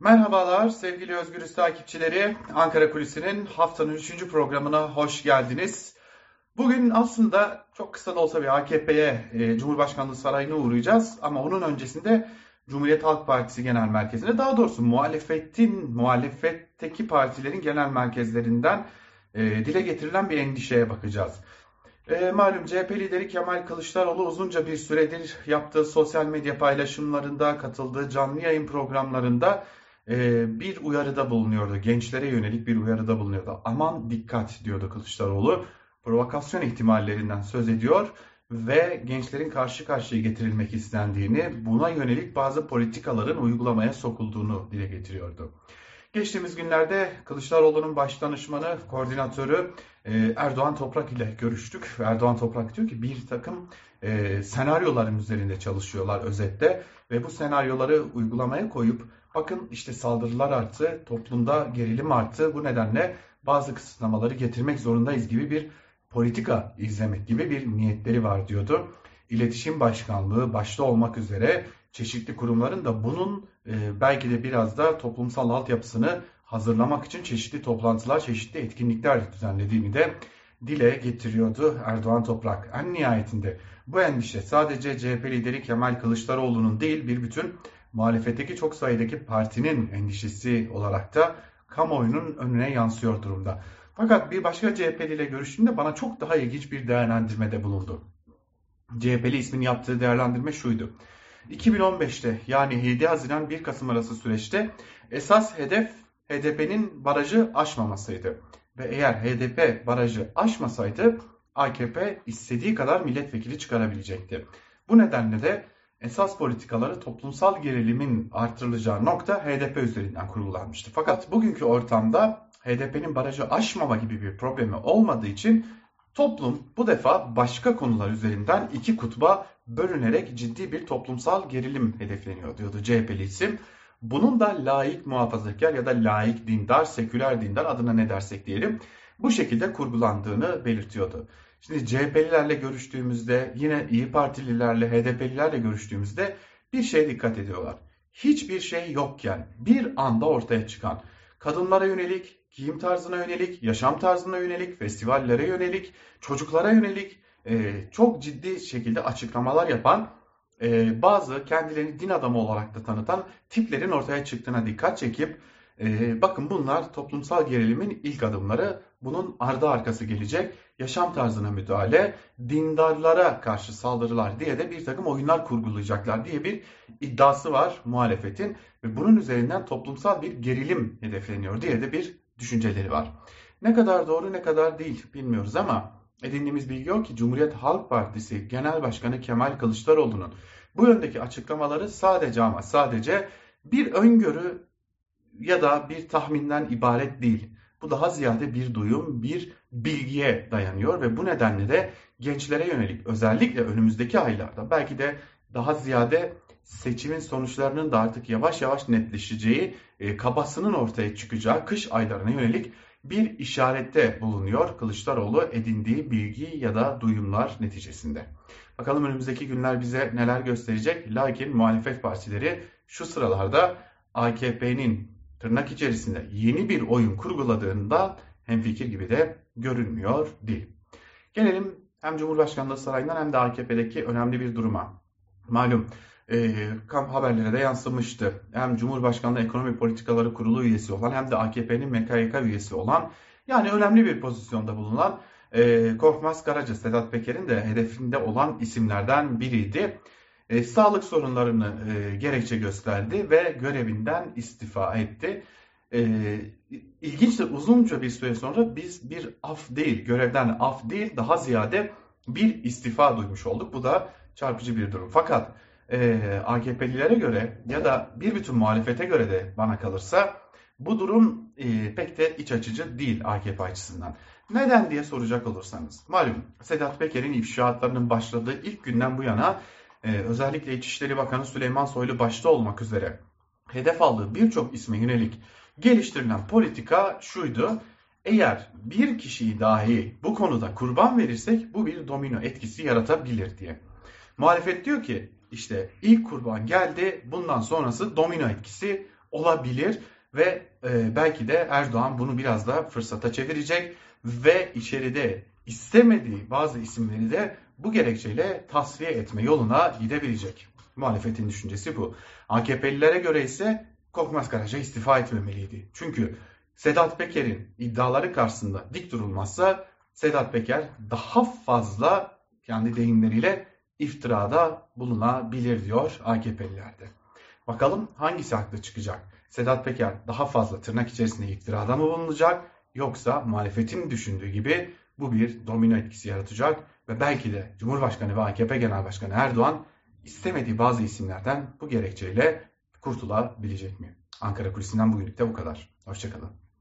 Merhabalar sevgili Özgürüz takipçileri. Ankara Kulisi'nin haftanın 3. programına hoş geldiniz. Bugün aslında çok kısa da olsa bir AKP'ye, e, Cumhurbaşkanlığı Sarayı'na uğrayacağız. Ama onun öncesinde Cumhuriyet Halk Partisi Genel Merkezi'ne, daha doğrusu muhalefetin, muhalefetteki partilerin genel merkezlerinden e, dile getirilen bir endişeye bakacağız. E, malum CHP lideri Kemal Kılıçdaroğlu uzunca bir süredir yaptığı sosyal medya paylaşımlarında, katıldığı canlı yayın programlarında e, bir uyarıda bulunuyordu. Gençlere yönelik bir uyarıda bulunuyordu. Aman dikkat diyordu Kılıçdaroğlu. Provokasyon ihtimallerinden söz ediyor ve gençlerin karşı karşıya getirilmek istendiğini, buna yönelik bazı politikaların uygulamaya sokulduğunu dile getiriyordu. Geçtiğimiz günlerde Kılıçdaroğlu'nun baş danışmanı, koordinatörü e, Erdoğan Toprak ile görüştük. Erdoğan Toprak diyor ki bir takım e, senaryoların üzerinde çalışıyorlar özette ve bu senaryoları uygulamaya koyup bakın işte saldırılar arttı, toplumda gerilim arttı. Bu nedenle bazı kısıtlamaları getirmek zorundayız gibi bir politika izlemek gibi bir niyetleri var diyordu. İletişim Başkanlığı başta olmak üzere çeşitli kurumların da bunun e, belki de biraz da toplumsal altyapısını hazırlamak için çeşitli toplantılar, çeşitli etkinlikler düzenlediğini de dile getiriyordu Erdoğan Toprak. En nihayetinde bu endişe sadece CHP lideri Kemal Kılıçdaroğlu'nun değil bir bütün muhalefetteki çok sayıdaki partinin endişesi olarak da kamuoyunun önüne yansıyor durumda. Fakat bir başka CHP'li ile görüştüğümde bana çok daha ilginç bir değerlendirmede bulundu. CHP'li ismin yaptığı değerlendirme şuydu. 2015'te yani 7 Haziran 1 Kasım arası süreçte esas hedef HDP'nin barajı aşmamasıydı. Ve eğer HDP barajı aşmasaydı AKP istediği kadar milletvekili çıkarabilecekti. Bu nedenle de esas politikaları toplumsal gerilimin artırılacağı nokta HDP üzerinden kurgulanmıştı. Fakat bugünkü ortamda HDP'nin barajı aşmama gibi bir problemi olmadığı için toplum bu defa başka konular üzerinden iki kutba bölünerek ciddi bir toplumsal gerilim hedefleniyor diyordu CHP'li isim. Bunun da laik muhafazakar ya da laik dindar, seküler dindar adına ne dersek diyelim bu şekilde kurgulandığını belirtiyordu. Şimdi CHP'lilerle görüştüğümüzde yine İyi Partililerle, HDP'lilerle görüştüğümüzde bir şeye dikkat ediyorlar. Hiçbir şey yokken bir anda ortaya çıkan kadınlara yönelik, giyim tarzına yönelik, yaşam tarzına yönelik, festivallere yönelik, çocuklara yönelik e, çok ciddi şekilde açıklamalar yapan e, bazı kendilerini din adamı olarak da tanıtan tiplerin ortaya çıktığına dikkat çekip e, bakın bunlar toplumsal gerilimin ilk adımları. Bunun ardı arkası gelecek. Yaşam tarzına müdahale, dindarlara karşı saldırılar diye de bir takım oyunlar kurgulayacaklar diye bir iddiası var muhalefetin. Ve bunun üzerinden toplumsal bir gerilim hedefleniyor diye de bir düşünceleri var. Ne kadar doğru ne kadar değil bilmiyoruz ama edindiğimiz bilgi o ki Cumhuriyet Halk Partisi Genel Başkanı Kemal Kılıçdaroğlu'nun bu yöndeki açıklamaları sadece ama sadece bir öngörü ya da bir tahminden ibaret değil. Bu daha ziyade bir duyum, bir bilgiye dayanıyor ve bu nedenle de gençlere yönelik özellikle önümüzdeki aylarda belki de daha ziyade seçimin sonuçlarının da artık yavaş yavaş netleşeceği, e, kabasının ortaya çıkacağı kış aylarına yönelik bir işarette bulunuyor Kılıçdaroğlu edindiği bilgi ya da duyumlar neticesinde. Bakalım önümüzdeki günler bize neler gösterecek. Lakin muhalefet partileri şu sıralarda AKP'nin tırnak içerisinde yeni bir oyun kurguladığında hemfikir gibi de görünmüyor değil. Gelelim hem Cumhurbaşkanlığı Sarayı'ndan hem de AKP'deki önemli bir duruma. Malum e, kamp haberlere de yansımıştı. Hem Cumhurbaşkanlığı Ekonomi Politikaları Kurulu üyesi olan hem de AKP'nin MKYK üyesi olan yani önemli bir pozisyonda bulunan e, Korkmaz Karaca, Sedat Peker'in de hedefinde olan isimlerden biriydi. E, sağlık sorunlarını e, gerekçe gösterdi ve görevinden istifa etti. E, ilginçtir uzunca bir süre sonra biz bir af değil, görevden af değil daha ziyade bir istifa duymuş olduk. Bu da çarpıcı bir durum. Fakat e, AKP'lilere göre ya da bir bütün muhalefete göre de bana kalırsa bu durum e, pek de iç açıcı değil AKP açısından. Neden diye soracak olursanız. Malum Sedat Peker'in ifşaatlarının başladığı ilk günden bu yana e, özellikle İçişleri Bakanı Süleyman Soylu başta olmak üzere hedef aldığı birçok isme yönelik geliştirilen politika şuydu. Eğer bir kişiyi dahi bu konuda kurban verirsek bu bir domino etkisi yaratabilir diye. Muhalefet diyor ki işte ilk kurban geldi bundan sonrası domino etkisi olabilir ve e, belki de Erdoğan bunu biraz da fırsata çevirecek ve içeride istemediği bazı isimleri de bu gerekçeyle tasfiye etme yoluna gidebilecek. Muhalefetin düşüncesi bu. AKP'lilere göre ise Korkmaz Karaca istifa etmemeliydi. Çünkü Sedat Peker'in iddiaları karşısında dik durulmazsa Sedat Peker daha fazla kendi deyimleriyle iftirada bulunabilir diyor AKP'lilerde. Bakalım hangisi haklı çıkacak? Sedat Peker daha fazla tırnak içerisinde iftirada mı bulunacak yoksa muhalefetin düşündüğü gibi bu bir domino etkisi yaratacak ve belki de Cumhurbaşkanı ve AKP Genel Başkanı Erdoğan istemediği bazı isimlerden bu gerekçeyle kurtulabilecek mi? Ankara Kulisi'nden bugünlük de bu kadar. Hoşçakalın.